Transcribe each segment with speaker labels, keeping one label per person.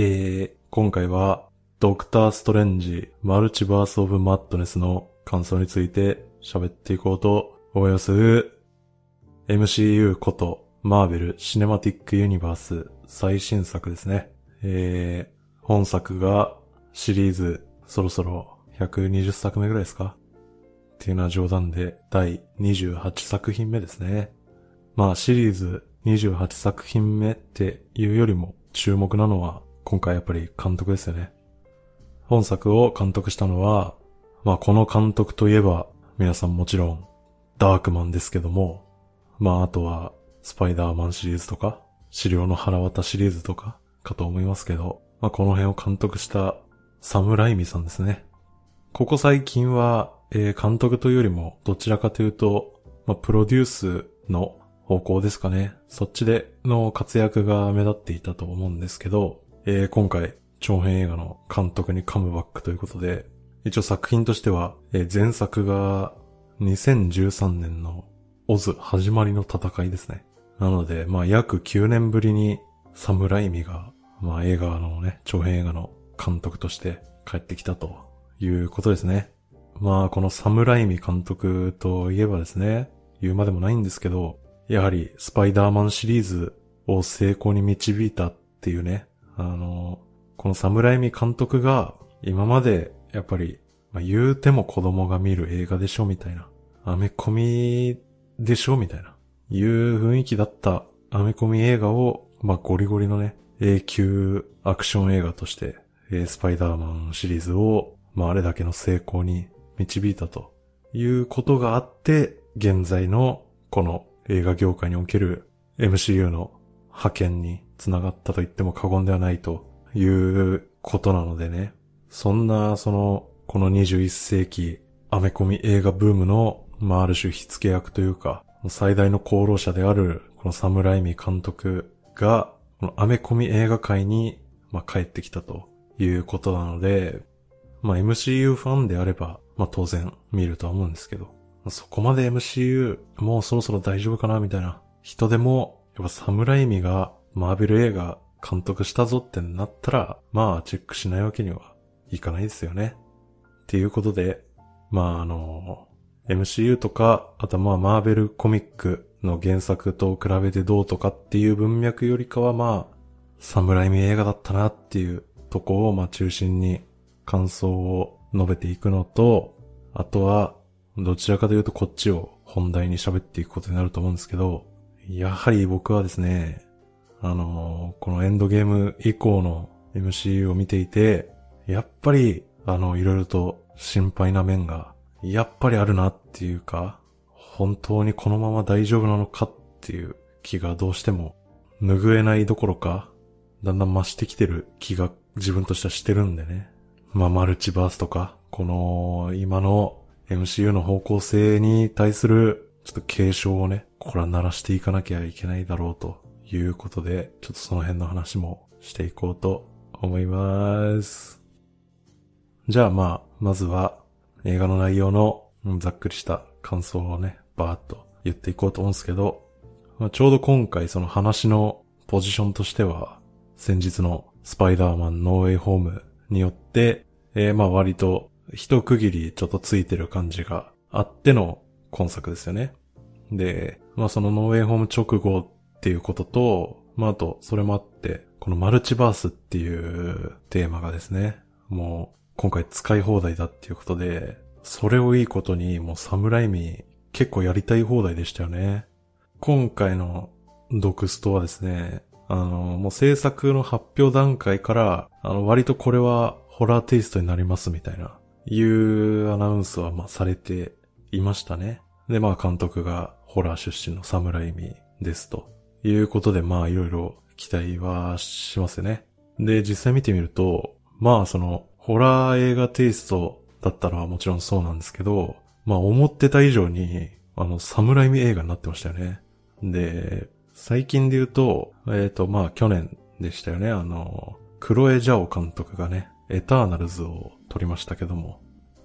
Speaker 1: えー、今回は、ドクターストレンジ、マルチバースオブマッドネスの感想について喋っていこうと思います。MCU こと、マーベル・シネマティック・ユニバース最新作ですね。えー、本作がシリーズそろそろ120作目ぐらいですか？っていうのは冗談で第28作品目ですね。まあシリーズ28作品目っていうよりも注目なのは今回やっぱり監督ですよね。本作を監督したのは、まあこの監督といえば皆さんもちろんダークマンですけども、まああとはスパイダーマンシリーズとか、資料の腹渡シリーズとかかと思いますけど、まあこの辺を監督したサムライミさんですね。ここ最近は、えー、監督というよりもどちらかというと、まあプロデュースの方向ですかね。そっちでの活躍が目立っていたと思うんですけど、えー、今回長編映画の監督にカムバックということで、一応作品としては、えー、前作が2013年のオズ始まりの戦いですね。なので、まあ約9年ぶりにサムライミが、まあ映画のね、長編映画の監督として帰ってきたということですね。まあこのサムライミ監督といえばですね、言うまでもないんですけど、やはりスパイダーマンシリーズを成功に導いたっていうね、あの、このサムライミ監督が今までやっぱり、まあ、言うても子供が見る映画でしょみたいな、アメコミでしょみたいな、いう雰囲気だったアメコミ映画を、まあ、ゴリゴリのね、永久アクション映画として、え、スパイダーマンシリーズを、まあ、あれだけの成功に導いたということがあって、現在のこの映画業界における MCU の派遣につながったと言っても過言ではないということなのでね。そんな、その、この21世紀アメコミ映画ブームの、まあ、ある種火付け役というか、最大の功労者である、このサムライミ監督が、このアメコミ映画界に、まあ、帰ってきたということなので、まあ、MCU ファンであれば、まあ、当然見るとは思うんですけど、そこまで MCU もうそろそろ大丈夫かなみたいな人でも、やっぱサムライミがマーベル映画監督したぞってなったら、まあチェックしないわけにはいかないですよね。っていうことで、まああの、MCU とか、あとまあマーベルコミックの原作と比べてどうとかっていう文脈よりかはまあ、サムライミ映画だったなっていうとこをまあ中心に感想を述べていくのと、あとはどちらかというとこっちを本題に喋っていくことになると思うんですけど、やはり僕はですね、あのー、このエンドゲーム以降の MCU を見ていて、やっぱり、あの、いろいろと心配な面が、やっぱりあるなっていうか、本当にこのまま大丈夫なのかっていう気がどうしても拭えないどころか、だんだん増してきてる気が自分としてはしてるんでね。まあ、マルチバースとか、この今の MCU の方向性に対するちょっと継承をね、これは鳴らしていかなきゃいけないだろうということで、ちょっとその辺の話もしていこうと思います。じゃあまあ、まずは映画の内容のざっくりした感想をね、バーっと言っていこうと思うんですけど、まあ、ちょうど今回その話のポジションとしては、先日のスパイダーマンノーウェイホームによって、えー、まあ割と一区切りちょっとついてる感じがあっての今作ですよね。で、まあそのノーウェイホーム直後っていうことと、まああとそれもあって、このマルチバースっていうテーマがですね、もう今回使い放題だっていうことで、それをいいことにもうサムライミ結構やりたい放題でしたよね。今回のドクストはですね、あの、もう制作の発表段階から、あの、割とこれはホラーテイストになりますみたいないうアナウンスはまされていましたね。で、まあ監督がホラー出身のサムライミですということでまあいろいろ期待はしますよね。で、実際見てみると、まあそのホラー映画テイストだったのはもちろんそうなんですけど、まあ思ってた以上にあのサムライミ映画になってましたよね。で、最近で言うと、えっ、ー、とまあ去年でしたよね。あの、クロエ・ジャオ監督がね、エターナルズを撮りましたけども、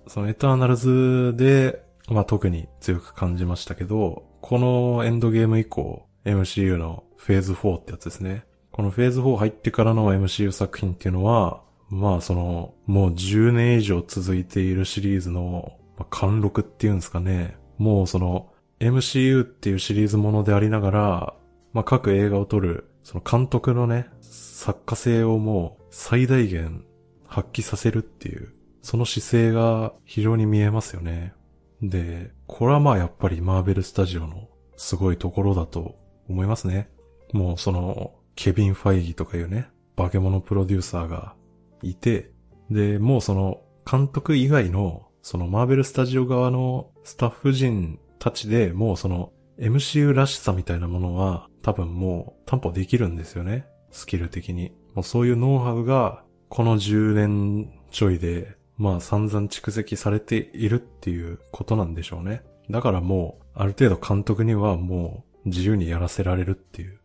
Speaker 1: そのエターナルズで、まあ特に強く感じましたけど、このエンドゲーム以降、MCU のフェーズ4ってやつですね。このフェーズ4入ってからの MCU 作品っていうのは、まあその、もう10年以上続いているシリーズの、まあ、貫禄っていうんですかね。もうその、MCU っていうシリーズものでありながら、まあ各映画を撮る、その監督のね、作家性をもう最大限発揮させるっていう、その姿勢が非常に見えますよね。で、これはまあやっぱりマーベルスタジオのすごいところだと思いますね。もうその、ケビン・ファイギとかいうね、化け物プロデューサーがいて、で、もうその監督以外の、そのマーベルスタジオ側のスタッフ陣たちでもうその MCU らしさみたいなものは多分もう担保できるんですよね。スキル的に。もうそういうノウハウがこの10年ちょいでまあ散々蓄積されているっていうことなんでしょうね。だからもうある程度監督にはもう自由にやらせられるっていう。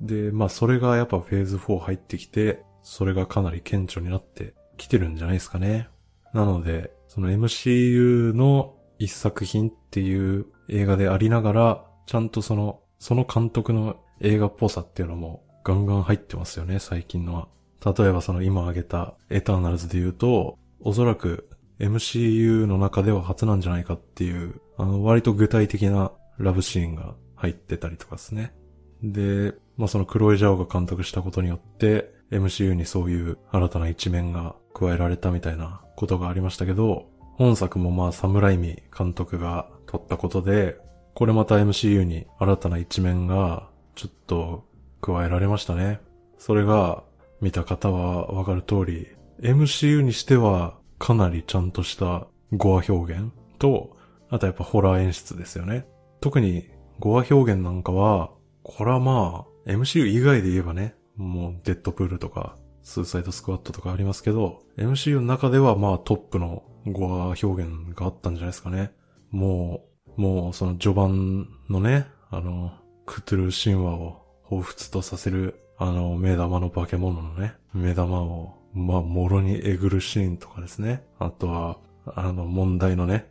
Speaker 1: で、まあそれがやっぱフェーズ4入ってきて、それがかなり顕著になってきてるんじゃないですかね。なので、その MCU の一作品っていう映画でありながら、ちゃんとその、その監督の映画っぽさっていうのもガンガン入ってますよね、最近のは。例えばその今挙げたエターナルズで言うと、おそらく MCU の中では初なんじゃないかっていう、あの割と具体的なラブシーンが入ってたりとかですね。で、まあそのクロエ・ジャオが監督したことによって、MCU にそういう新たな一面が加えられたみたいなことがありましたけど、本作もまあサムライミ監督が撮ったことで、これまた MCU に新たな一面がちょっと加えられましたね。それが見た方はわかる通り、MCU にしてはかなりちゃんとしたゴア表現と、あとやっぱホラー演出ですよね。特にゴア表現なんかは、これはまあ、MCU 以外で言えばね、もうデッドプールとか、スーサイドスクワットとかありますけど、MCU の中ではまあトップのゴア表現があったんじゃないですかね。もう、もうその序盤のね、あの、クトゥルー神話を彷彿とさせる、あの、目玉の化け物のね、目玉を、まあ、もろにえぐるシーンとかですね。あとは、あの、問題のね、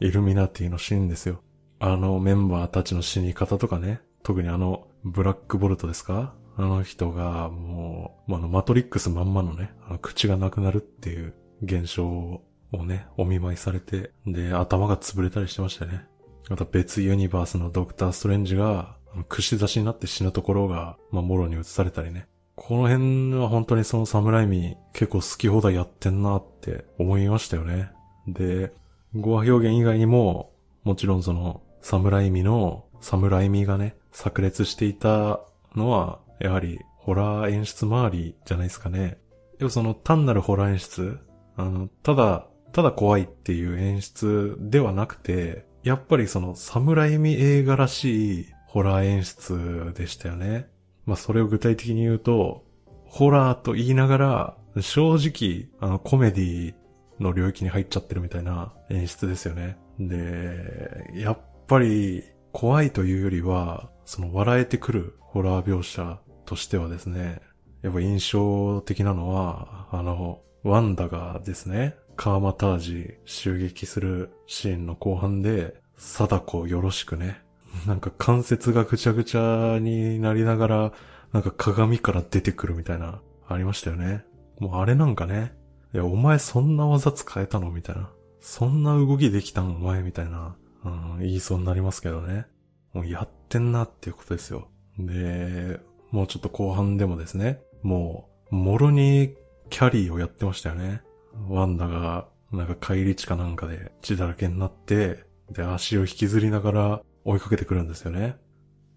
Speaker 1: イルミナティのシーンですよ。あのメンバーたちの死に方とかね、特にあの、ブラックボルトですか？あの人が、もう、あの、マトリックスまんまのね、あの口がなくなるっていう現象をね、お見舞いされて、で、頭が潰れたりしてましたね。また別ユニバースのドクターストレンジが、串刺しになって死ぬところが、まあ、もろに映されたりね。この辺は本当にその侍味結構好き放題やってんなって思いましたよね。で、語話表現以外にも、もちろんその、侍味の、侍味がね、炸裂していたのは、やはり、ホラー演出周りじゃないですかね。でもその単なるホラー演出、あの、ただ、ただ怖いっていう演出ではなくて、やっぱりその侍味映画らしいホラー演出でしたよね。まあそれを具体的に言うと、ホラーと言いながら、正直、あのコメディの領域に入っちゃってるみたいな演出ですよね。で、やっぱり怖いというよりは、その笑えてくるホラー描写としてはですね、やっぱ印象的なのは、あの、ワンダがですね、カーマタージ襲撃するシーンの後半で、貞子よろしくね。なんか関節がぐちゃぐちゃになりながら、なんか鏡から出てくるみたいな、ありましたよね。もうあれなんかね、いや、お前そんな技使えたのみたいな。そんな動きできたんお前みたいな、うん、言いそうになりますけどね。もうやってんなっていうことですよ。で、もうちょっと後半でもですね、もう、もろにキャリーをやってましたよね。ワンダが、なんか帰り地かなんかで血だらけになって、で、足を引きずりながら追いかけてくるんですよね。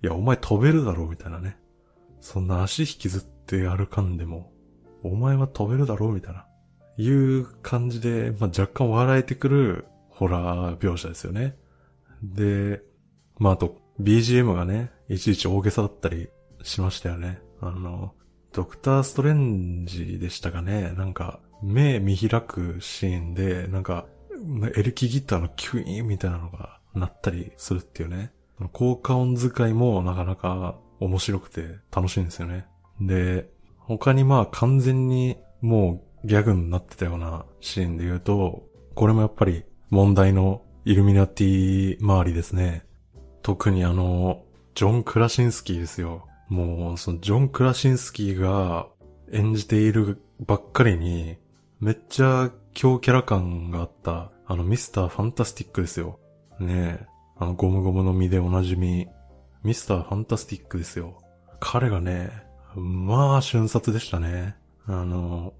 Speaker 1: いや、お前飛べるだろうみたいなね。そんな足引きずって歩かんでも、お前は飛べるだろうみたいな。いう感じで、まあ、若干笑えてくるホラー描写ですよね。で、まあ、あと、BGM がね、いちいち大げさだったりしましたよね。あの、ドクターストレンジでしたかね。なんか、目見開くシーンで、なんか、エレキギターのキュイーンみたいなのが鳴ったりするっていうね。効果音使いもなかなか面白くて楽しいんですよね。で、他にまあ完全にもうギャグになってたようなシーンで言うと、これもやっぱり問題のイルミナティ周りですね。特にあの、ジョン・クラシンスキーですよ。もう、そのジョン・クラシンスキーが演じているばっかりに、めっちゃ強キャラ感があった、あのミスター・ファンタスティックですよ。ねえ。あのゴムゴムの実でおなじみ、ミスター・ファンタスティックですよ。彼がね、まあ瞬殺でしたね。あの、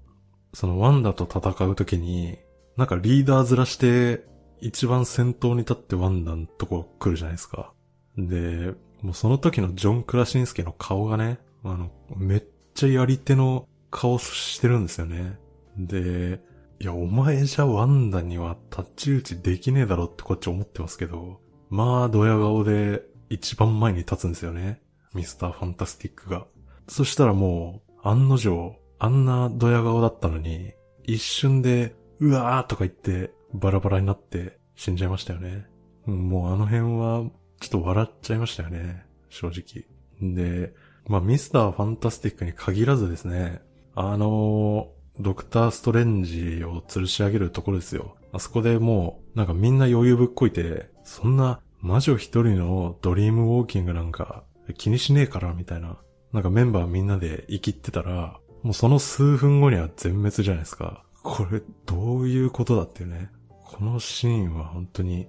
Speaker 1: そのワンダと戦うときに、なんかリーダーずらして、一番先頭に立ってワンダのとこ来るじゃないですか。で、もうその時のジョン・クラシンスケの顔がね、あの、めっちゃやり手の顔してるんですよね。で、いや、お前じゃワンダにはタッチ打ちできねえだろってこっち思ってますけど、まあ、ドヤ顔で一番前に立つんですよね。ミスター・ファンタスティックが。そしたらもう、案の定、あんなドヤ顔だったのに、一瞬で、うわーとか言って、バラバラになって死んじゃいましたよね。もうあの辺は、ちょっと笑っちゃいましたよね。正直。で、まあ、ミスター・ファンタスティックに限らずですね、あのドクター・ストレンジを吊るし上げるところですよ。あそこでもう、なんかみんな余裕ぶっこいて、そんな魔女一人のドリームウォーキングなんか気にしねえからみたいな。なんかメンバーみんなで生きってたら、もうその数分後には全滅じゃないですか。これどういうことだっていうね。このシーンは本当に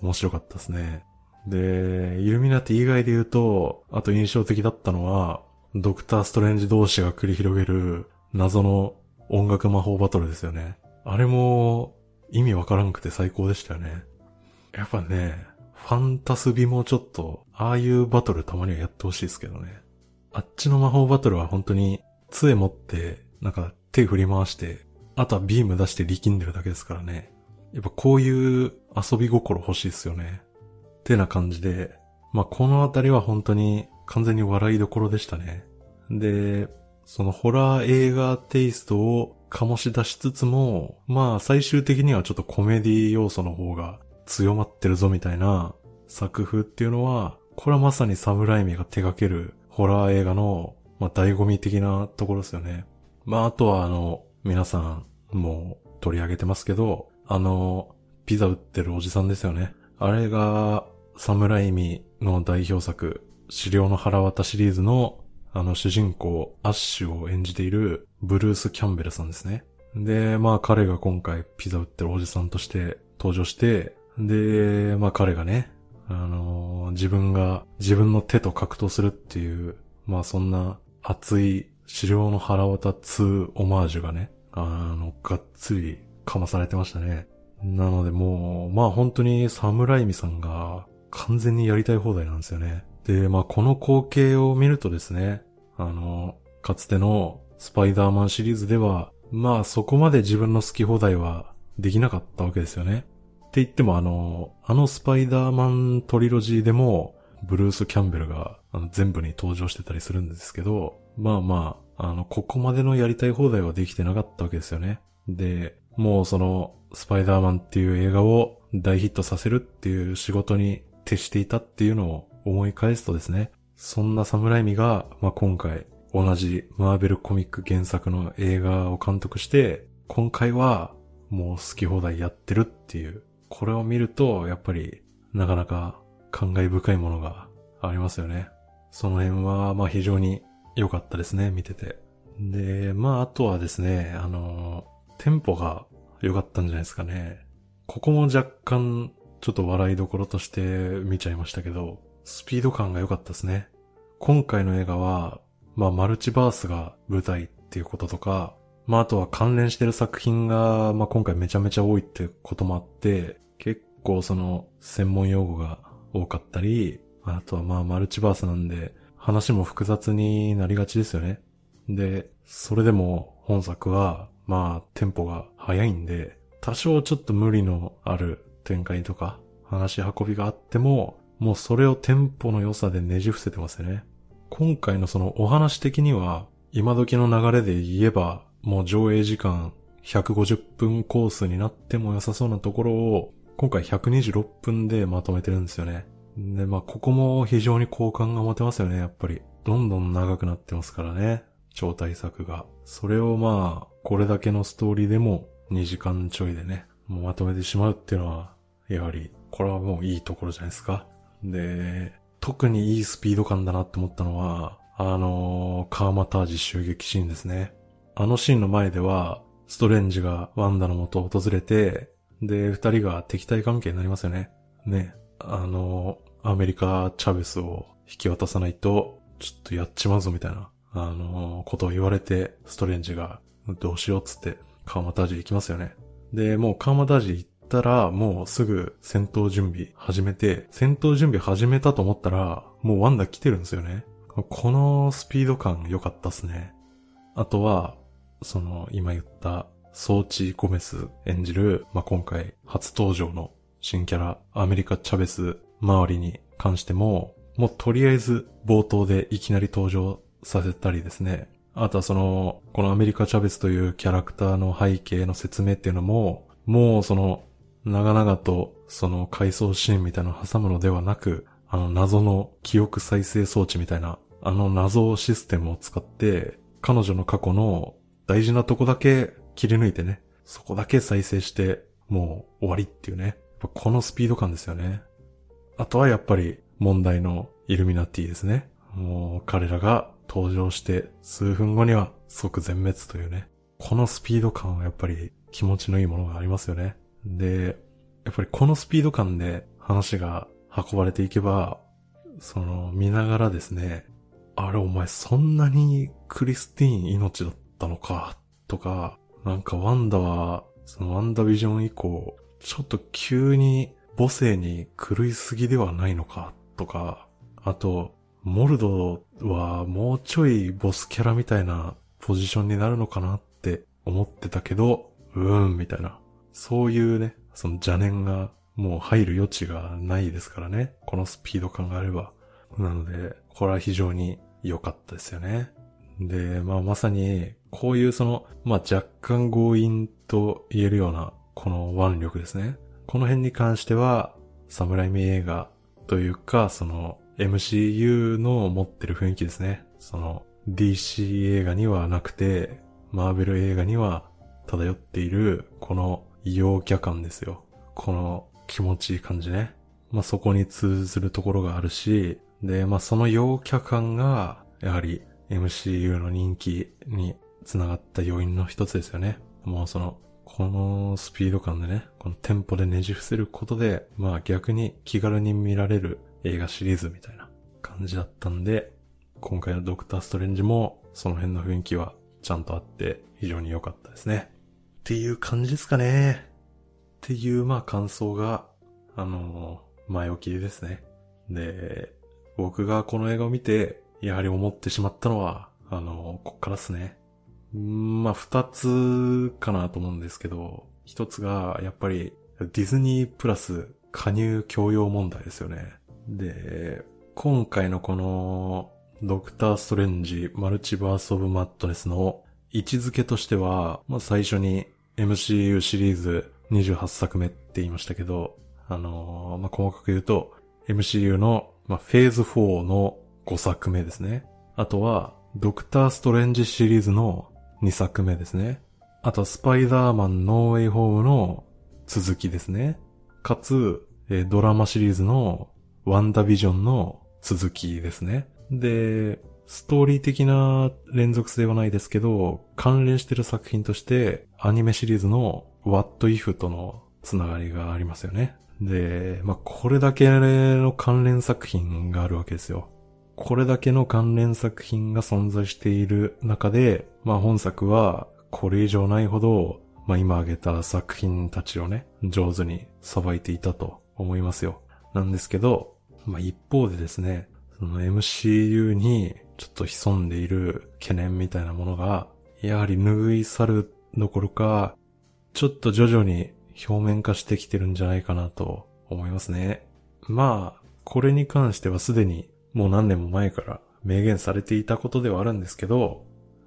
Speaker 1: 面白かったですね。で、イルミナティ以外で言うと、あと印象的だったのは、ドクターストレンジ同士が繰り広げる謎の音楽魔法バトルですよね。あれも意味わからんくて最高でしたよね。やっぱね、ファンタスビもちょっと、ああいうバトルたまにはやってほしいですけどね。あっちの魔法バトルは本当に杖持って、なんか手振り回して、あとはビーム出して力んでるだけですからね。やっぱこういう遊び心欲しいですよね。ってな感じで、まあ、このあたりは本当に完全に笑いどころでしたね。で、そのホラー映画テイストを醸し出しつつも、まあ最終的にはちょっとコメディ要素の方が強まってるぞみたいな作風っていうのは、これはまさにサムライミが手掛けるホラー映画の、まあ醍醐味的なところですよね。まああとはあの、皆さんもう取り上げてますけど、あの、ピザ売ってるおじさんですよね。あれが、サムライミの代表作、資料の腹渡シリーズの、あの主人公、アッシュを演じている、ブルース・キャンベルさんですね。で、まあ彼が今回ピザ売ってるおじさんとして登場して、で、まあ彼がね、あの、自分が自分の手と格闘するっていう、まあそんな熱い資料の腹渡2オマージュがね、あの、がっつりかまされてましたね。なのでもう、まあ本当にサムライミさんが完全にやりたい放題なんですよね。で、まあこの光景を見るとですね、あの、かつてのスパイダーマンシリーズでは、まあそこまで自分の好き放題はできなかったわけですよね。って言ってもあの、あのスパイダーマントリロジーでも、ブルース・キャンベルがあの全部に登場してたりするんですけど、まあまあ、あの、ここまでのやりたい放題はできてなかったわけですよね。で、もうその、スパイダーマンっていう映画を大ヒットさせるっていう仕事に徹していたっていうのを思い返すとですね、そんなサムライミが、まあ、今回同じマーベルコミック原作の映画を監督して、今回はもう好き放題やってるっていう、これを見るとやっぱりなかなか感慨深いものがありますよね。その辺はまあ非常に良かったですね、見てて。で、まああとはですね、あの、テンポが良かったんじゃないですかね。ここも若干、ちょっと笑いどころとして見ちゃいましたけど、スピード感が良かったですね。今回の映画は、まあ、マルチバースが舞台っていうこととか、まあ、あとは関連してる作品が、まあ、今回めちゃめちゃ多いってこともあって、結構その、専門用語が多かったり、あとはまあ、マルチバースなんで、話も複雑になりがちですよね。で、それでも本作は、まあ、テンポが速いんで、多少ちょっと無理のある展開とか、話し運びがあっても、もうそれをテンポの良さでねじ伏せてますよね。今回のそのお話的には、今時の流れで言えば、もう上映時間150分コースになっても良さそうなところを、今回126分でまとめてるんですよね。で、まあ、ここも非常に好感が持てますよね、やっぱり。どんどん長くなってますからね。超大作が。それをまあ、これだけのストーリーでも2時間ちょいでね、もうまとめてしまうっていうのは、やはり、これはもういいところじゃないですか。で、特にいいスピード感だなって思ったのは、あのー、カーマタージ襲撃シーンですね。あのシーンの前では、ストレンジがワンダの元を訪れて、で、二人が敵対関係になりますよね。ね。あの、アメリカ・チャベスを引き渡さないと、ちょっとやっちまうぞみたいな、あの、ことを言われて、ストレンジが、どうしようっつって、カーマタージ行きますよね。で、もうカーマタージ行ったら、もうすぐ戦闘準備始めて、戦闘準備始めたと思ったら、もうワンダ来てるんですよね。このスピード感良かったっすね。あとは、その、今言った、ソーチ・ゴメス演じる、まあ、今回初登場の新キャラ、アメリカ・チャベス周りに関しても、もうとりあえず冒頭でいきなり登場させたりですね。あとはその、このアメリカ・チャベスというキャラクターの背景の説明っていうのも、もうその、長々とその回想シーンみたいなのを挟むのではなく、あの謎の記憶再生装置みたいな、あの謎システムを使って、彼女の過去の大事なとこだけ切り抜いてね、そこだけ再生して、もう終わりっていうね。このスピード感ですよね。あとはやっぱり問題のイルミナティですね。もう彼らが登場して数分後には即全滅というね。このスピード感はやっぱり気持ちのいいものがありますよね。で、やっぱりこのスピード感で話が運ばれていけば、その見ながらですね、あれお前そんなにクリスティーン命だったのか、とか、なんかワンダは、そのワンダビジョン以降、ちょっと急に母性に狂いすぎではないのか、とか、あと、モルドはもうちょいボスキャラみたいなポジションになるのかなって思ってたけど、うーん、みたいな。そういうね、その邪念がもう入る余地がないですからね。このスピード感があれば。なので、これは非常に良かったですよね。で、まあまさに、こういうその、まあ若干強引と言えるような、この腕力ですね。この辺に関しては、サムライミ映画というか、その MCU の持ってる雰囲気ですね。その DC 映画にはなくて、マーベル映画には漂っている、この陽キャ感ですよ。この気持ちいい感じね。まあ、そこに通ずるところがあるし、で、まあ、その陽キャ感が、やはり MCU の人気につながった要因の一つですよね。もうそのこのスピード感でね、このテンポでねじ伏せることで、まあ逆に気軽に見られる映画シリーズみたいな感じだったんで、今回のドクターストレンジもその辺の雰囲気はちゃんとあって非常に良かったですね。っていう感じですかね。っていうまあ感想が、あのー、前置きですね。で、僕がこの映画を見て、やはり思ってしまったのは、あの、こっからっすね。まあ、二つかなと思うんですけど、一つが、やっぱり、ディズニープラス加入教養問題ですよね。で、今回のこの、ドクターストレンジマルチバースオブマットネスの位置づけとしては、まあ最初に MCU シリーズ28作目って言いましたけど、あのー、まあ細かく言うと、MCU の、まあ、フェーズ4の5作目ですね。あとは、ドクターストレンジシリーズの2作目ですね。あとは、スパイダーマンノーウェイホームの続きですね。かつ、えドラマシリーズのワンダビジョンの続きですね。で、ストーリー的な連続性はないですけど、関連してる作品として、アニメシリーズの What If とのつながりがありますよね。で、まあ、これだけの関連作品があるわけですよ。これだけの関連作品が存在している中で、まあ本作はこれ以上ないほど、まあ今挙げた作品たちをね、上手にさばいていたと思いますよ。なんですけど、まあ一方でですね、その MCU にちょっと潜んでいる懸念みたいなものが、やはり拭い去るどころか、ちょっと徐々に表面化してきてるんじゃないかなと思いますね。まあ、これに関してはすでにもう何年も前から明言されていたことではあるんですけど、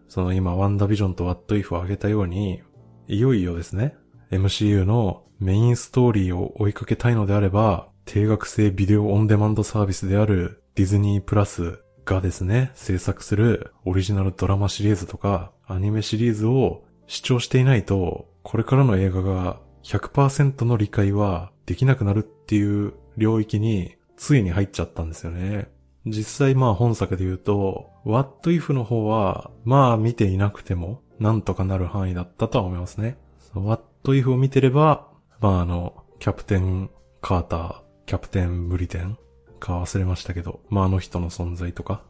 Speaker 1: その今ワンダビジョンとワットイフを挙げたように、いよいよですね、MCU のメインストーリーを追いかけたいのであれば、定額制ビデオオンデマンドサービスであるディズニープラスがですね、制作するオリジナルドラマシリーズとかアニメシリーズを視聴していないと、これからの映画が100%の理解はできなくなるっていう領域についに入っちゃったんですよね。実際まあ本作で言うと、What If の方は、まあ見ていなくても、なんとかなる範囲だったとは思いますね。What If を見てれば、まああの、キャプテン・カーター、キャプテン・ブリテンか忘れましたけど、まああの人の存在とか、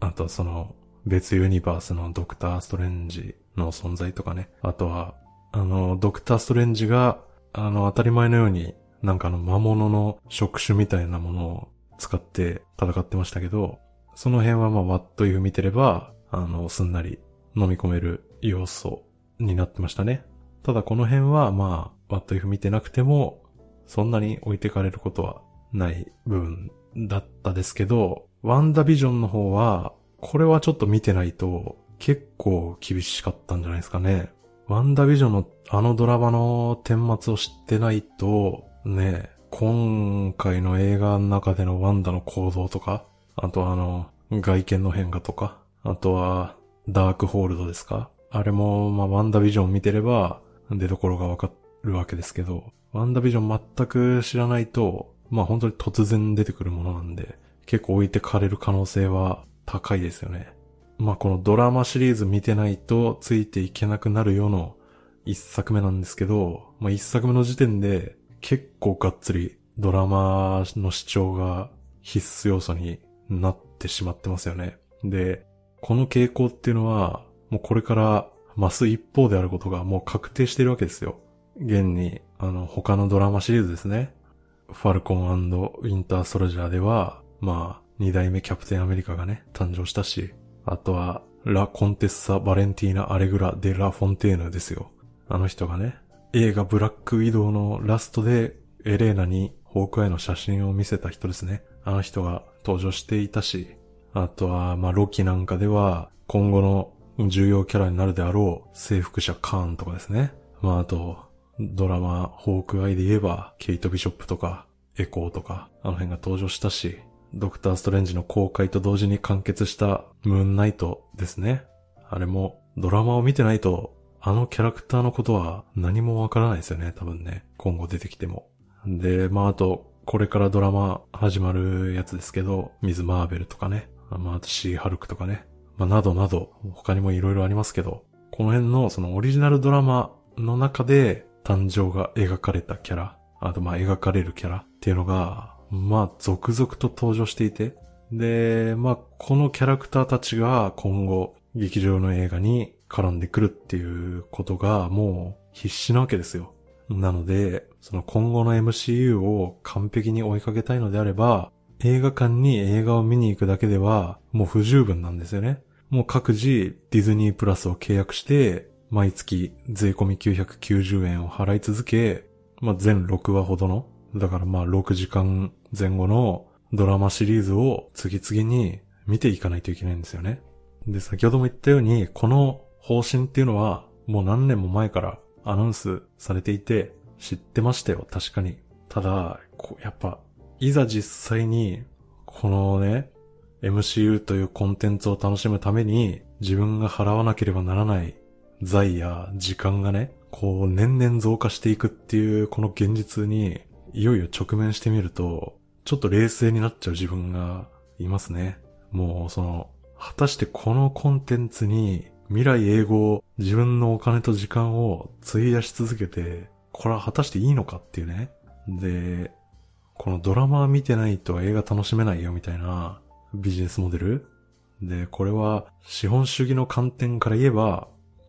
Speaker 1: あとその、別ユニバースのドクター・ストレンジの存在とかね。あとは、あの、ドクター・ストレンジが、あの、当たり前のように、なんかあの魔物の触手みたいなものを使って戦ってましたけど、その辺はまあ、ワットイフ見てれば、あの、すんなり飲み込める要素になってましたね。ただこの辺はまあ、ワットイフ見てなくても、そんなに置いてかれることはない部分だったですけど、ワンダビジョンの方は、これはちょっと見てないと結構厳しかったんじゃないですかね。ワンダビジョンのあのドラマの顛末を知ってないと、ね、今回の映画の中でのワンダの行動とか、あとあの、外見の変化とか、あとは、ダークホールドですか？あれも、まあ、ワンダビジョン見てれば、出所がわかるわけですけど、ワンダビジョン全く知らないと、まあ本当に突然出てくるものなんで、結構置いてかれる可能性は高いですよね。まあこのドラマシリーズ見てないとついていけなくなるよの一作目なんですけど、まあ一作目の時点で結構がっつりドラマの視聴が必須要素になってしまってますよね。で、この傾向っていうのは、もうこれから増す一方であることがもう確定してるわけですよ。現に、あの、他のドラマシリーズですね。ファルコンウィンターソルジャーでは、まあ、二代目キャプテンアメリカがね、誕生したし、あとは、ラ・コンテッサ・バレンティーナ・アレグラ・デ・ラ・フォンテーヌですよ。あの人がね、映画ブラック・ウィドウのラストで、エレーナにホークアイの写真を見せた人ですね。あの人が登場していたし、あとは、まあ、ロキなんかでは、今後の重要キャラになるであろう、征服者カーンとかですね。まあ、あと、ドラマ、ホークアイで言えば、ケイト・ビショップとか、エコーとか、あの辺が登場したし、ドクター・ストレンジの公開と同時に完結したムーンナイトですね。あれも、ドラマを見てないと、あのキャラクターのことは何もわからないですよね、多分ね。今後出てきても。で、まああと、これからドラマ始まるやつですけど、ミズ・マーベルとかね。まああとシー・ハルクとかね。まあなどなど、他にも色々ありますけど、この辺のそのオリジナルドラマの中で誕生が描かれたキャラ、あとまあ描かれるキャラっていうのが、まあ続々と登場していて、で、まあこのキャラクターたちが今後劇場の映画に絡んでくるっていうことがもう必死なわけですよ。なので、その今後の MCU を完璧に追いかけたいのであれば、映画館に映画を見に行くだけではもう不十分なんですよね。もう各自ディズニープラスを契約して、毎月税込み990円を払い続け、まあ、全6話ほどの、だからまあ6時間前後のドラマシリーズを次々に見ていかないといけないんですよね。で、先ほども言ったように、この方針っていうのはもう何年も前からアナウンスされていて知ってましたよ、確かに。ただ、やっぱ、いざ実際に、このね、MCU というコンテンツを楽しむために自分が払わなければならない財や時間がね、こう年々増加していくっていうこの現実にいよいよ直面してみると、ちょっと冷静になっちゃう自分がいますね。もうその、果たしてこのコンテンツに未来英語自分のお金と時間を費やし続けて、これは果たしていいのかっていうね。で、このドラマ見てないと映画楽しめないよみたいなビジネスモデルで、これは資本主義の観点から言えば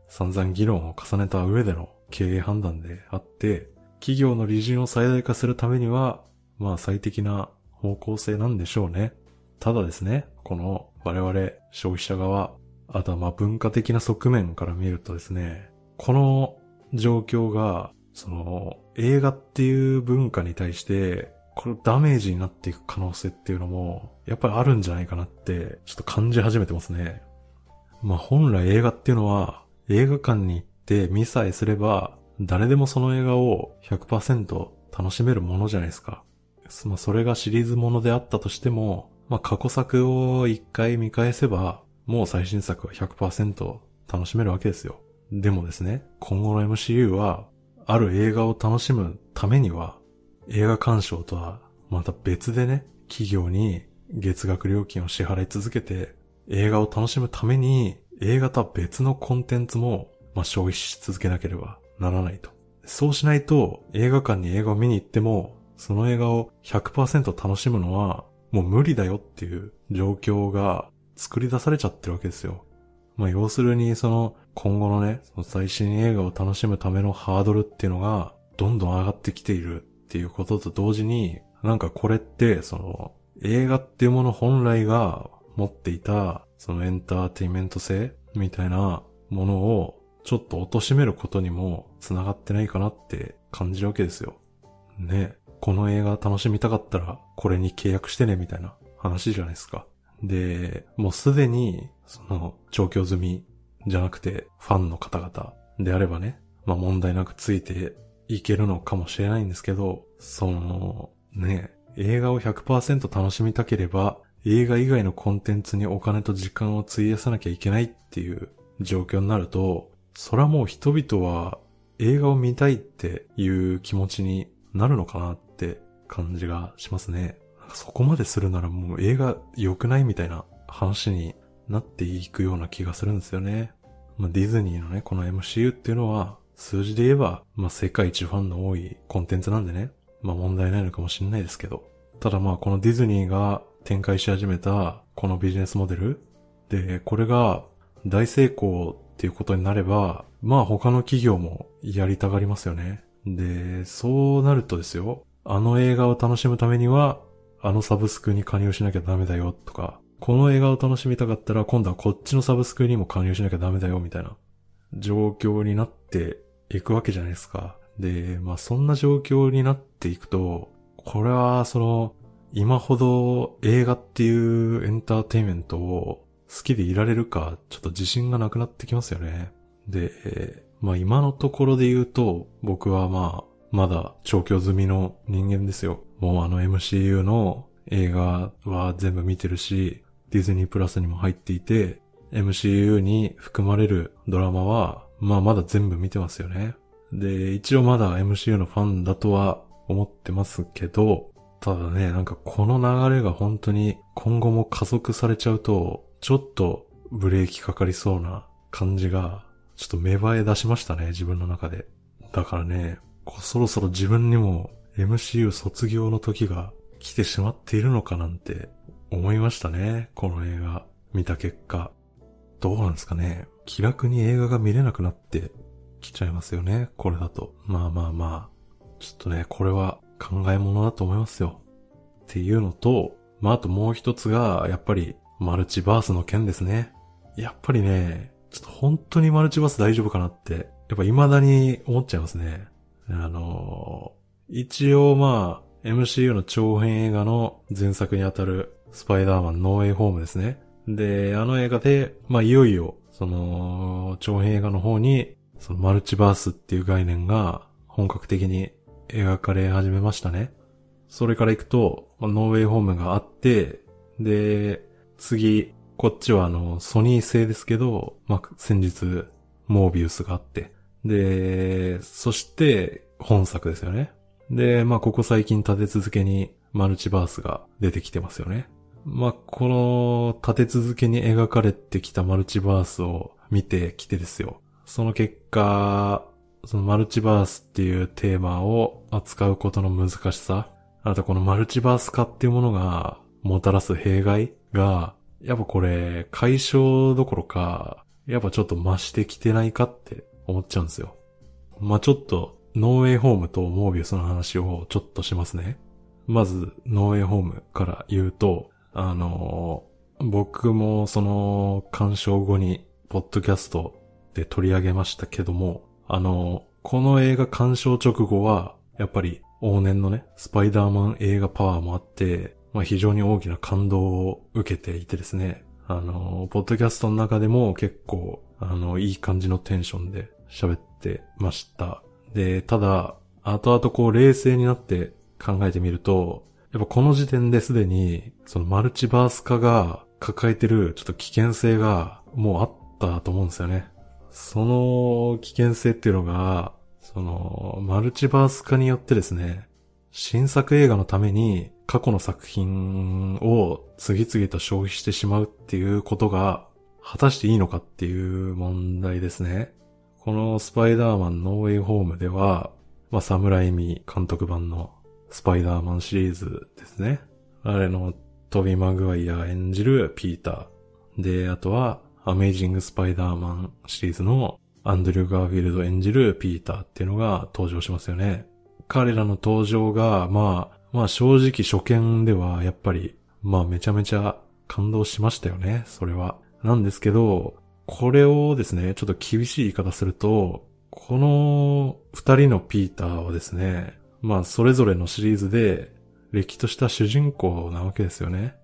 Speaker 1: 散々議論を重ねた上での経営判断であって、企業の利潤を最大化するためには、まあ最適な方向性なんでしょうね。ただですね、この我々消費者側、あとはまあ文化的な側面から見るとですね、この状況が、その映画っていう文化に対して、これダメージになっていく可能性っていうのも、やっぱりあるんじゃないかなって、ちょっと感じ始めてますね。まあ本来映画っていうのは、映画館に行って見さえすれば、誰でもその映画を100%楽しめるものじゃないですか。まあ、それがシリーズものであったとしても、まあ、過去作を一回見返せば、もう最新作は100%楽しめるわけですよ。でもですね、今後の MCU は、ある映画を楽しむためには、映画鑑賞とはまた別でね、企業に月額料金を支払い続けて、映画を楽しむために映画とは別のコンテンツも、まあ、消費し続けなければならないと。そうしないと映画館に映画を見に行っても、その映画を100%楽しむのはもう無理だよっていう状況が作り出されちゃってるわけですよ。まあ要するにその今後のね、その最新映画を楽しむためのハードルっていうのがどんどん上がってきているっていうことと同時に、なんかこれってその映画っていうもの本来が持っていたそのエンターテイメント性みたいなものをちょっと貶めることにも繋がってないかなって感じるわけですよ。ね。この映画楽しみたかったらこれに契約してねみたいな話じゃないですか。で、もうすでにその調教済みじゃなくてファンの方々であればね、まあ問題なくついていけるのかもしれないんですけど、そのね、映画を100%楽しみたければ映画以外のコンテンツにお金と時間を費やさなきゃいけないっていう状況になると、それはもう人々は映画を見たいっていう気持ちになるのかなって感じがしますね。そこまでするならもう映画良くないみたいな話になっていくような気がするんですよね。まあ、ディズニーのね、この MCU っていうのは、数字で言えば、まあ、世界一ファンの多いコンテンツなんでね、まあ、問題ないのかもしれないですけど、ただまあ、このディズニーが展開し始めたこのビジネスモデルで、これが大成功っていうことになれば、まあ他の企業もやりたがりますよね。で、そうなるとですよ、あの映画を楽しむためには、あのサブスクに加入しなきゃダメだよとか、この映画を楽しみたかったら今度はこっちのサブスクにも加入しなきゃダメだよみたいな状況になっていくわけじゃないですか。で、まあそんな状況になっていくと、これはその、今ほど映画っていうエンターテインメントを好きでいられるか、ちょっと自信がなくなってきますよね。で、まあ今のところで言うと、僕はまあ、まだ調教済みの人間ですよ。もうあの MCU の映画は全部見てるし、ディズニープラスにも入っていて、MCU に含まれるドラマは、まあまだ全部見てますよね。で、一応まだ MCU のファンだとは思ってますけど、ただね、なんかこの流れが本当に今後も加速されちゃうと、ちょっとブレーキかかりそうな感じが、ちょっと芽生え出しましたね、自分の中で。だからね、そろそろ自分にも MCU 卒業の時が来てしまっているのかなんて思いましたね、この映画見た結果。どうなんですかね。気楽に映画が見れなくなってきちゃいますよね、これだと。まあまあまあ。ちょっとね、これは考え物だと思いますよ。っていうのと、まああともう一つが、やっぱりマルチバースの件ですね。やっぱりね、ちょっと本当にマルチバース大丈夫かなって、やっぱ未だに思っちゃいますね。あの、一応まあ、MCU の長編映画の前作にあたるスパイダーマンノーウェイホームですね。で、あの映画で、まあいよいよ、その、長編映画の方に、そのマルチバースっていう概念が本格的に描かれ始めましたね。それから行くと、ノーウェイホームがあって、で、次、こっちはあの、ソニー製ですけど、まあ、先日、モービウスがあって。で、そして、本作ですよね。で、まあ、ここ最近立て続けにマルチバースが出てきてますよね。まあ、この立て続けに描かれてきたマルチバースを見てきてですよ。その結果、そのマルチバースっていうテーマを扱うことの難しさ、あとこのマルチバース化っていうものがもたらす弊害が、やっぱこれ、解消どころか、やっぱちょっと増してきてないかって思っちゃうんですよ。まあ、ちょっと、ノーウェイホームとモービウスの話をちょっとしますね。まず、ノーウェイホームから言うと、あのー、僕もその鑑賞後に、ポッドキャストで取り上げましたけども、あのー、この映画鑑賞直後は、やっぱり往年のね、スパイダーマン映画パワーもあって、まあ、非常に大きな感動を受けていてですね、あの、ポッドキャストの中でも結構、あの、いい感じのテンションで喋ってました。で、ただ、後々こう冷静になって考えてみると、やっぱこの時点ですでに、そのマルチバース化が抱えてるちょっと危険性がもうあったと思うんですよね。その危険性っていうのが、その、マルチバース化によってですね、新作映画のために過去の作品を次々と消費してしまうっていうことが果たしていいのかっていう問題ですね。このスパイダーマンノーウェイホームでは、まあ、サムライミ監督版のスパイダーマンシリーズですね。あれのトビ・マグワイア演じるピーター。で、あとは、アメイジング・スパイダーマンシリーズのアンドリュー・ガーフィールド演じるピーターっていうのが登場しますよね。彼らの登場が、まあ、まあ正直初見ではやっぱり、まあめちゃめちゃ感動しましたよね、それは。なんですけど、これをですね、ちょっと厳しい言い方すると、この二人のピーターはですね、まあそれぞれのシリーズで、歴とした主人公なわけですよね。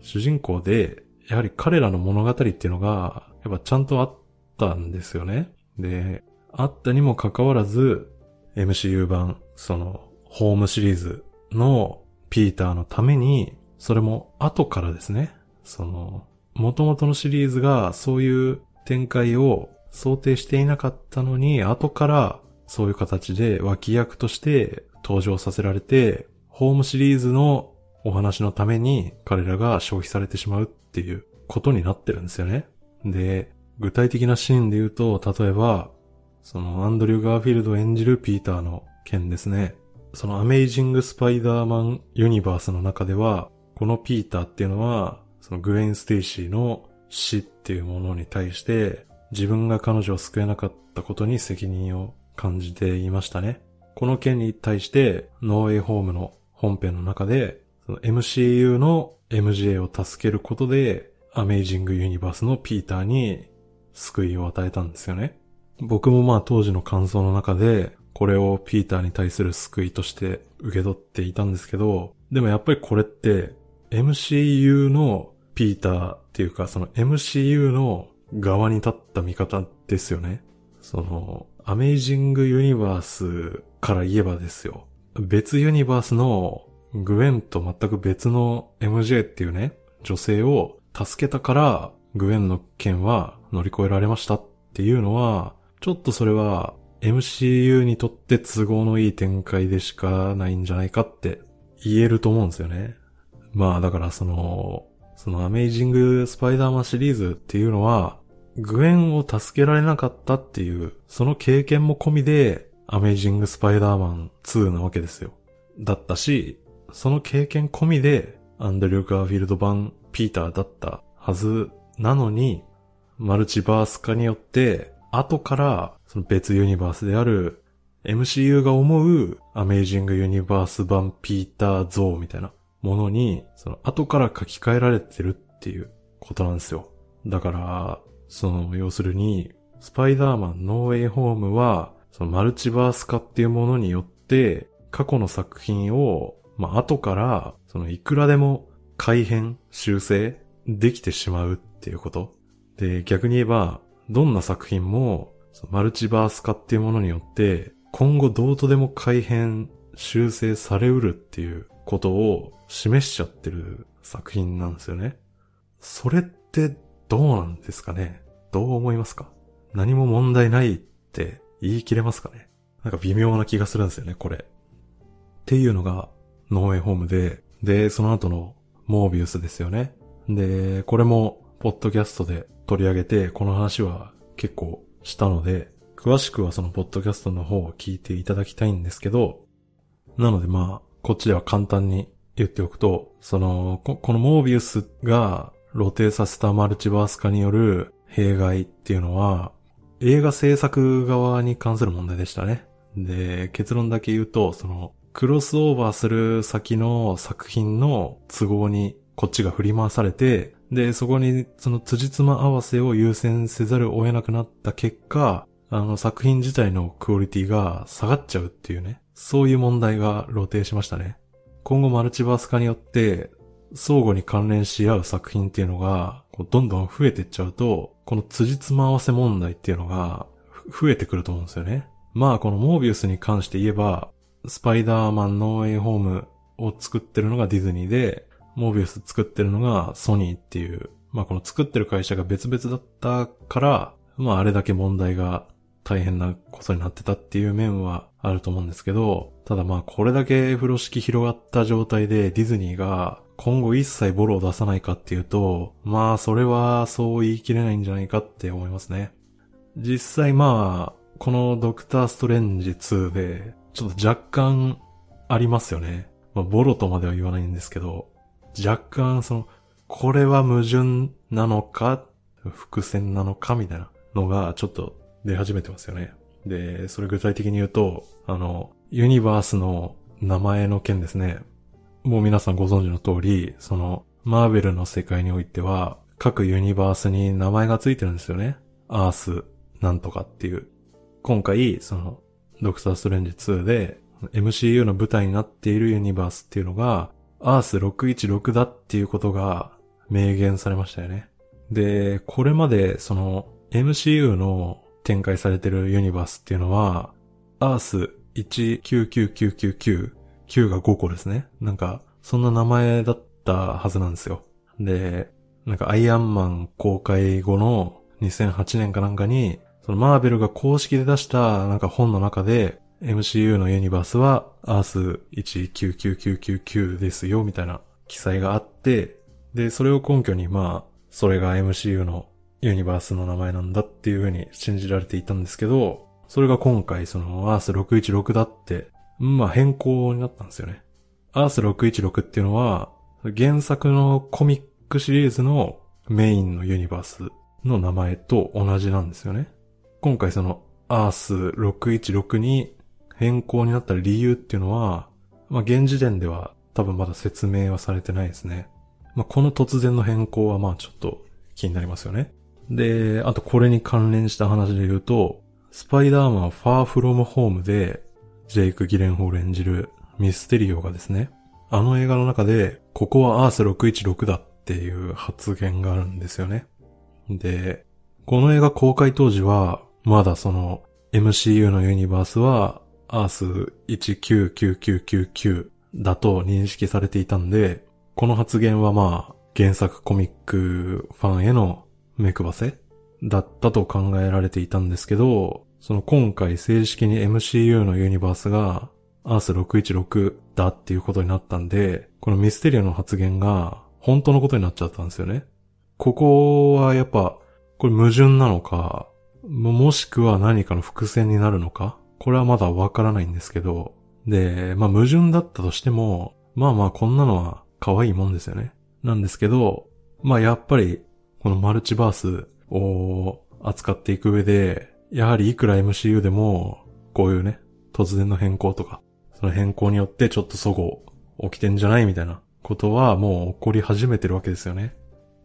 Speaker 1: 主人公で、やはり彼らの物語っていうのが、やっぱちゃんとあったんですよね。で、あったにもかかわらず、MCU 版、その、ホームシリーズのピーターのために、それも後からですね、その、元々のシリーズがそういう展開を想定していなかったのに、後からそういう形で脇役として登場させられて、ホームシリーズのお話のために彼らが消費されてしまうっていうことになってるんですよね。で、具体的なシーンで言うと、例えば、そのアンドリュー・ガーフィールド演じるピーターの件ですね。そのアメイジング・スパイダーマン・ユニバースの中では、このピーターっていうのは、そのグウェン・ステイシーの死っていうものに対して、自分が彼女を救えなかったことに責任を感じていましたね。この件に対して、ノーウェイホームの本編の中で、その MCU の MJ を助けることで、アメイジングユニバースのピーターに救いを与えたんですよね。僕もまあ当時の感想の中で、これをピーターに対する救いとして受け取っていたんですけど、でもやっぱりこれって MCU のピーターっていうかその MCU の側に立った見方ですよね。その、アメイジングユニバースから言えばですよ。別ユニバースのグエンと全く別の MJ っていうね、女性を助けたからグエンの件は乗り越えられましたっていうのは、ちょっとそれは MCU にとって都合のいい展開でしかないんじゃないかって言えると思うんですよね。まあだからその、そのアメイジングスパイダーマンシリーズっていうのは、グエンを助けられなかったっていう、その経験も込みで、アメイジングスパイダーマン2なわけですよ。だったし、その経験込みで、アンドリュー・ガーフィールド版ピーターだったはずなのに、マルチバース化によって、後からその別ユニバースである MCU が思うアメイジングユニバース版ピーター像みたいなものに、その後から書き換えられてるっていうことなんですよ。だから、その、要するに、スパイダーマンノーウェイホームは、そのマルチバース化っていうものによって、過去の作品を、まあ、後から、その、いくらでも改変、修正できてしまうっていうこと。で、逆に言えば、どんな作品も、マルチバース化っていうものによって、今後どうとでも改変、修正されうるっていうことを示しちゃってる作品なんですよね。それってどうなんですかね？どう思いますか？何も問題ないって言い切れますかね？なんか微妙な気がするんですよね、これ。っていうのが、ノーウェイホームで、で、その後のモービウスですよね。で、これも、ポッドキャストで取り上げて、この話は結構したので、詳しくはそのポッドキャストの方を聞いていただきたいんですけど、なのでまあ、こっちでは簡単に言っておくと、その、ここのモービウスが露呈させたマルチバース化による弊害っていうのは、映画制作側に関する問題でしたね。で、結論だけ言うと、その、クロスオーバーする先の作品の都合にこっちが振り回されて、で、そこにその辻褄合わせを優先せざるを得なくなった結果、あの作品自体のクオリティが下がっちゃうっていうね。そういう問題が露呈しましたね。今後マルチバース化によって相互に関連し合う作品っていうのがどんどん増えていっちゃうと、この辻褄合わせ問題っていうのが増えてくると思うんですよね。まあこのモービウスに関して言えば、スパイダーマンノーウェイホームを作ってるのがディズニーで、モービウス作ってるのがソニーっていう、まあこの作ってる会社が別々だったから、まああれだけ問題が大変なことになってたっていう面はあると思うんですけど、ただまあこれだけ風呂敷広がった状態でディズニーが今後一切ボロを出さないかっていうと、まあそれはそう言い切れないんじゃないかって思いますね。実際まあ、このドクターストレンジ2で、ちょっと若干ありますよね。まあボロとまでは言わないんですけど、若干その、これは矛盾なのか、伏線なのかみたいなのがちょっと出始めてますよね。で、それ具体的に言うと、あの、ユニバースの名前の件ですね。もう皆さんご存知の通り、その、マーベルの世界においては、各ユニバースに名前がついてるんですよね。アース、なんとかっていう。今回、その、ドクターストレンジ2で、MCU の舞台になっているユニバースっていうのが、アース616だっていうことが明言されましたよね。で、これまでその MCU の展開されてるユニバースっていうのは、アース199999、9が5個ですね。なんか、そんな名前だったはずなんですよ。で、なんかアイアンマン公開後の2008年かなんかに、そのマーベルが公式で出したなんか本の中で、MCU のユニバースはアース199999ですよみたいな記載があって、で、それを根拠にまあ、それが MCU のユニバースの名前なんだっていう風に信じられていたんですけど、それが今回そのアース616だって、まあ変更になったんですよね。アース616っていうのは、原作のコミックシリーズのメインのユニバースの名前と同じなんですよね。今回そのアース616に変更になった理由っていうのは、まあ現時点では多分まだ説明はされてないですね。まあこの突然の変更はまあちょっと気になりますよね。で、あとこれに関連した話で言うと、スパイダーマンファーフロムホームで、ジェイク・ギレンホール演じるミステリオがですね、あの映画の中で、ここはアース616だっていう発言があるんですよね。で、この映画公開当時は、まだその MCU のユニバースはアース199999だと認識されていたんで、この発言はまあ原作コミックファンへの目配せ？だったと考えられていたんですけど、その今回正式に MCU のユニバースがアース616だっていうことになったんで、このミステリアの発言が本当のことになっちゃったんですよね。ここはやっぱ、これ矛盾なのか、もしくは何かの伏線になるのか、これはまだわからないんですけど、で、まあ矛盾だったとしても、まあまあこんなのは可愛いもんですよね。なんですけど、まあやっぱりこのマルチバースを扱っていく上で、やはりいくら MCU でも、こういうね、突然の変更とか、その変更によってちょっとそご起きてんじゃないみたいなことはもう起こり始めてるわけですよね。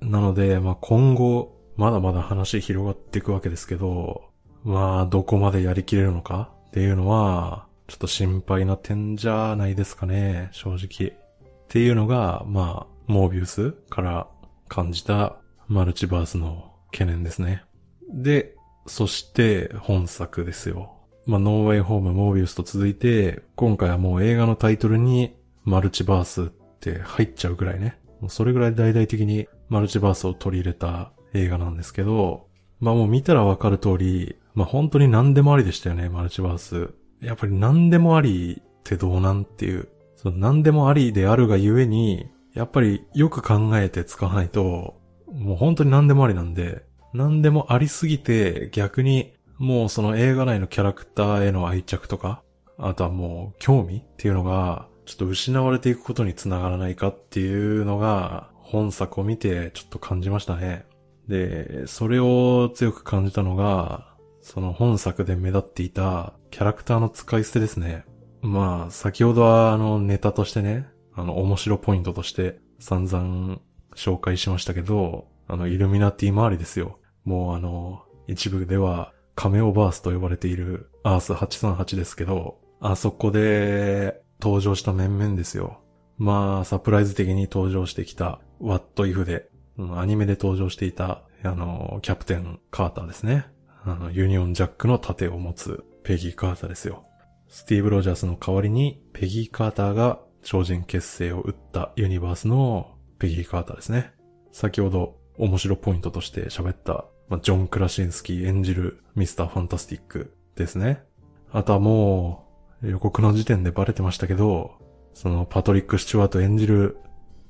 Speaker 1: なので、まあ今後、まだまだ話広がっていくわけですけど、まあどこまでやりきれるのかっていうのは、ちょっと心配な点じゃないですかね、正直。っていうのが、まあ、モービウスから感じたマルチバースの懸念ですね。で、そして本作ですよ。まあ、ノーウェイホーム、モービウスと続いて、今回はもう映画のタイトルにマルチバースって入っちゃうぐらいね。もうそれぐらい大々的にマルチバースを取り入れた映画なんですけど、まあもう見たらわかる通り、まあ本当に何でもありでしたよね、マルチバース。やっぱり何でもありってどうなんっていう。その何でもありであるがゆえに、やっぱりよく考えて使わないと、もう本当に何でもありなんで、何でもありすぎて逆にもうその映画内のキャラクターへの愛着とか、あとはもう興味っていうのがちょっと失われていくことにつながらないかっていうのが本作を見てちょっと感じましたね。で、それを強く感じたのが、その本作で目立っていたキャラクターの使い捨てですね。まあ、先ほどはあのネタとしてね、あの面白ポイントとして散々紹介しましたけど、あの、イルミナティ周りですよ。もうあの、一部ではカメオバースと呼ばれているアース838ですけど、あそこで登場した面々ですよ。まあ、サプライズ的に登場してきた、ワットイフで、アニメで登場していた、あの、キャプテンカーターですね。あの、ユニオンジャックの盾を持つペギー・カーターですよ。スティーブ・ロジャースの代わりに、ペギー・カーターが超人結成を打ったユニバースのペギー・カーターですね。先ほど面白ポイントとして喋った、まあ、ジョン・クラシンスキー演じるミスター・ファンタスティック。ですね。あとはもう、予告の時点でバレてましたけど、そのパトリック・スチュワート演じる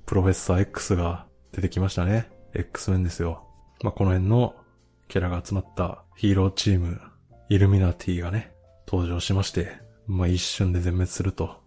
Speaker 1: プロフェッサー X が出てきましたね。X メンですよ。まあ、この辺のキャラが集まったヒーローチーム、イルミナティがね、登場しまして、まあ、一瞬で全滅すると。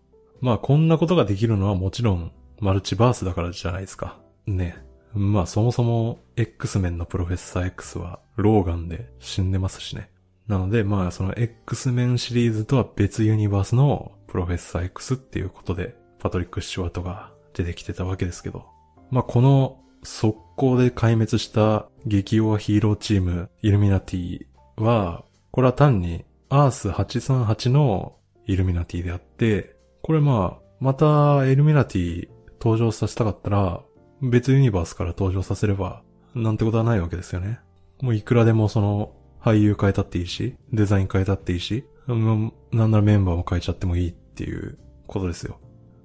Speaker 1: まあ、こんなことができるのはもちろん、マルチバースだからじゃないですか。ね。まあ、そもそも X メンのプロフェッサー X はローガンで死んでますしね。なので、まあ、その X メンシリーズとは別ユニバースのプロフェッサー X っていうことで、パトリック・シュワートが出てきてたわけですけど。まあ、この速攻で壊滅した激弱ヒーローチーム、イルミナティは、これは単にアース838のイルミナティであって、これまあ、またイルミナティ登場させたかったら、別ユニバースから登場させれば、なんてことはないわけですよね。もういくらでもその、俳優変えたっていいし、デザイン変えたっていいし、なんならメンバーも変えちゃってもいいっていうことですよ。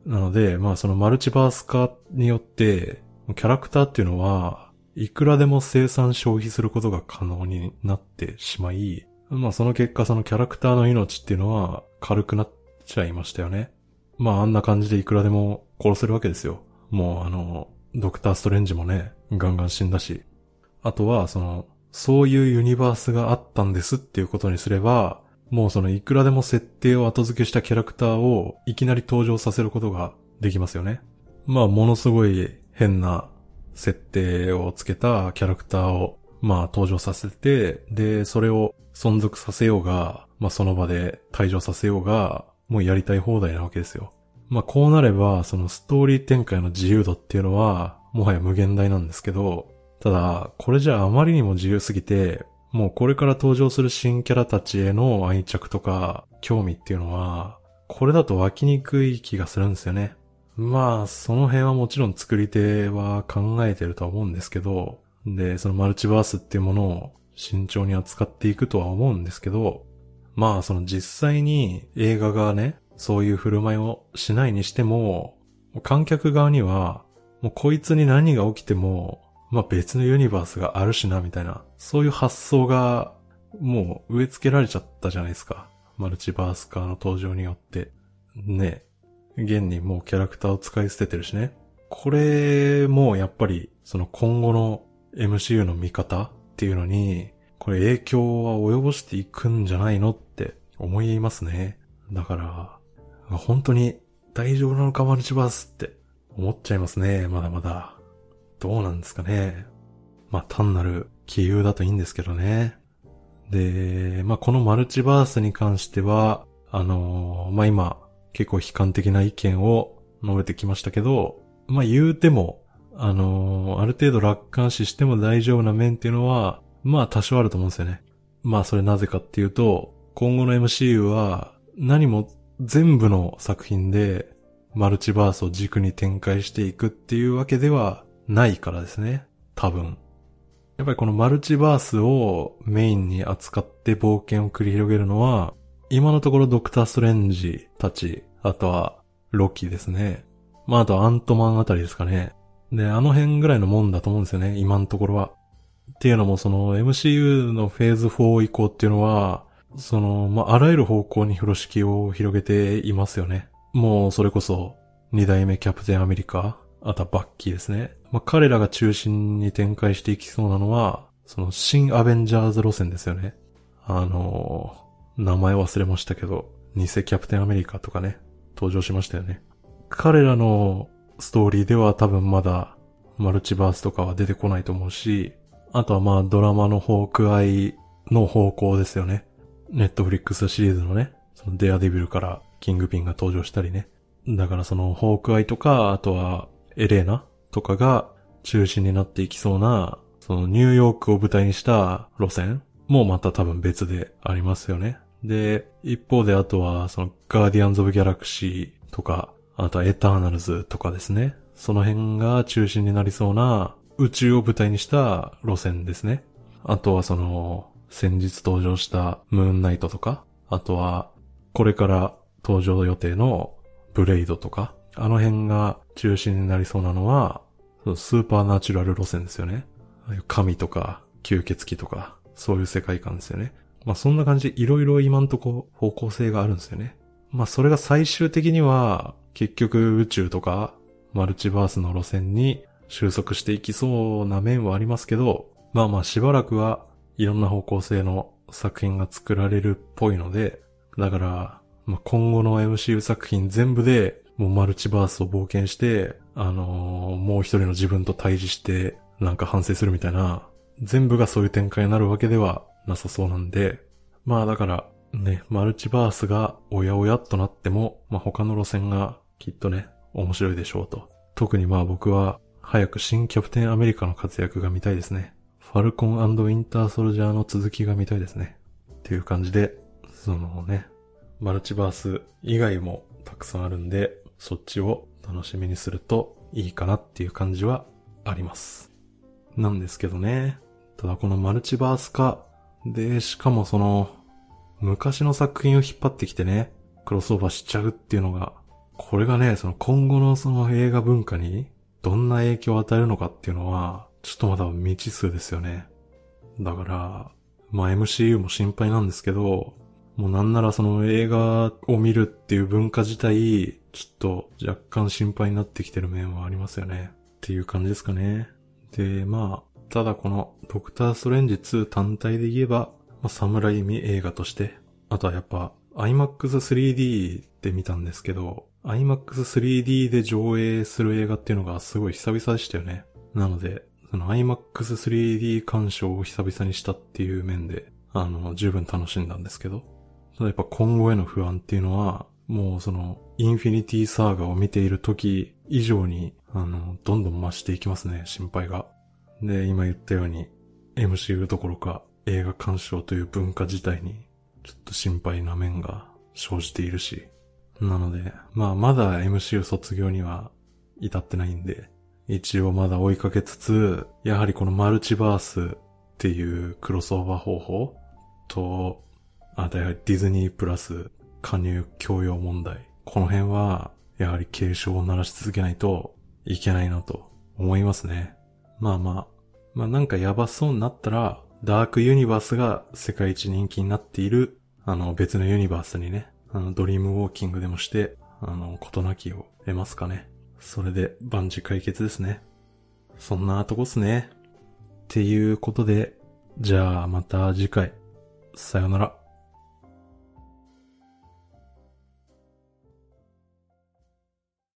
Speaker 1: なので、まあそのマルチバース化によって、キャラクターっていうのは、いくらでも生産消費することが可能になってしまい、まあその結果そのキャラクターの命っていうのは軽くなっちゃいましたよね。まああんな感じでいくらでも殺せるわけですよ。もうあの、ドクターストレンジもね、ガンガン死んだし。あとはその、そういうユニバースがあったんですっていうことにすれば、もうそのいくらでも設定を後付けしたキャラクターをいきなり登場させることができますよね。まあものすごい変な設定をつけたキャラクターをまあ登場させて、で、それを存続させようが、まあその場で退場させようが、もうやりたい放題なわけですよ。まあこうなれば、そのストーリー展開の自由度っていうのは、もはや無限大なんですけど、ただ、これじゃあまりにも自由すぎて、もうこれから登場する新キャラたちへの愛着とか興味っていうのは、これだと湧きにくい気がするんですよね。まあ、その辺はもちろん作り手は考えてるとは思うんですけど、で、そのマルチバースっていうものを慎重に扱っていくとは思うんですけど、まあその実際に映画がね、そういう振る舞いをしないにしても、観客側には、もうこいつに何が起きても、まあ別のユニバースがあるしな、みたいな、そういう発想が、もう植え付けられちゃったじゃないですか。マルチバース化の登場によって。ね。現にもうキャラクターを使い捨ててるしね。これもやっぱり、その今後の MCU の見方っていうのに、これ影響は及ぼしていくんじゃないのって思いますね。だから、本当に大丈夫なのかマルチバースって思っちゃいますね。まだまだ。どうなんですかね。まあ、単なる杞憂だといいんですけどね。で、まあ、このマルチバースに関しては、あのー、まあ、今、結構悲観的な意見を述べてきましたけど、まあ、言うても、あのー、ある程度楽観視しても大丈夫な面っていうのは、まあ多少あると思うんですよね。まあそれなぜかっていうと、今後の MCU は何も全部の作品でマルチバースを軸に展開していくっていうわけではないからですね。多分。やっぱりこのマルチバースをメインに扱って冒険を繰り広げるのは、今のところドクターストレンジたち、あとはロキですね。まああとアントマンあたりですかね。で、あの辺ぐらいのもんだと思うんですよね、今のところは。っていうのもその MCU のフェーズ4以降っていうのは、その、まあ、あらゆる方向に風呂敷を広げていますよね。もうそれこそ、二代目キャプテンアメリカ、あとはバッキーですね。まあ、彼らが中心に展開していきそうなのは、その新アベンジャーズ路線ですよね。あのー、名前忘れましたけど、偽キャプテンアメリカとかね、登場しましたよね。彼らのストーリーでは多分まだマルチバースとかは出てこないと思うし、あとはまあドラマのホークアイの方向ですよね。ネットフリックスシリーズのね、そのデアデビルからキングピンが登場したりね。だからそのホークアイとか、あとはエレーナとかが中心になっていきそうな、そのニューヨークを舞台にした路線もまた多分別でありますよね。で、一方であとはそのガーディアンズ・オブ・ギャラクシーとか、あとはエターナルズとかですね。その辺が中心になりそうな宇宙を舞台にした路線ですね。あとはその、先日登場したムーンナイトとか、あとは、これから登場予定のブレイドとか、あの辺が中心になりそうなのは、スーパーナチュラル路線ですよね。神とか、吸血鬼とか、そういう世界観ですよね。まあそんな感じでいろいろ今んとこ方向性があるんですよね。まあそれが最終的には結局宇宙とかマルチバースの路線に収束していきそうな面はありますけど、まあまあしばらくはいろんな方向性の作品が作られるっぽいので、だから、まあ、今後の MCU 作品全部でもうマルチバースを冒険して、あのー、もう一人の自分と対峙してなんか反省するみたいな、全部がそういう展開になるわけではなさそうなんで、まあだからね、マルチバースがおやおやとなっても、まあ他の路線がきっとね、面白いでしょうと。特にまあ僕は早く新キャプテンアメリカの活躍が見たいですね。ファルコンウィンターソルジャーの続きが見たいですね。っていう感じで、そのね、マルチバース以外もたくさんあるんで、そっちを楽しみにするといいかなっていう感じはあります。なんですけどね。ただこのマルチバース化で、しかもその、昔の作品を引っ張ってきてね、クロスオーバーしちゃうっていうのが、これがね、その今後のその映画文化にどんな影響を与えるのかっていうのは、ちょっとまだ未知数ですよね。だから、まあ MCU も心配なんですけど、もうなんならその映画を見るっていう文化自体、ちょっと若干心配になってきてる面はありますよね。っていう感じですかね。で、まあ、ただこのドクターストレンジ2単体で言えば、まあ、サムライミ映画として、あとはやっぱ IMAX3D で見たんですけど、IMAX3D で上映する映画っていうのがすごい久々でしたよね。なので、その IMAX3D 鑑賞を久々にしたっていう面で、あの、十分楽しんだんですけど、ただやっぱ今後への不安っていうのは、もうその、インフィニティサーガを見ている時以上に、あの、どんどん増していきますね、心配が。で、今言ったように、MCU どころか映画鑑賞という文化自体に、ちょっと心配な面が生じているし。なので、まあまだ MCU 卒業には至ってないんで、一応まだ追いかけつつ、やはりこのマルチバースっていうクロスオーバー方法と、あとやはりディズニープラス加入教養問題。この辺は、やはり警鐘を鳴らし続けないといけないなと思いますね。まあまあ、まあなんかやばそうになったら、ダークユニバースが世界一人気になっている、あの別のユニバースにね、あのドリームウォーキングでもして、あの、ことなきを得ますかね。それで万事解決ですね。そんなとこっすね。っていうことで、じゃあまた次回。さよなら。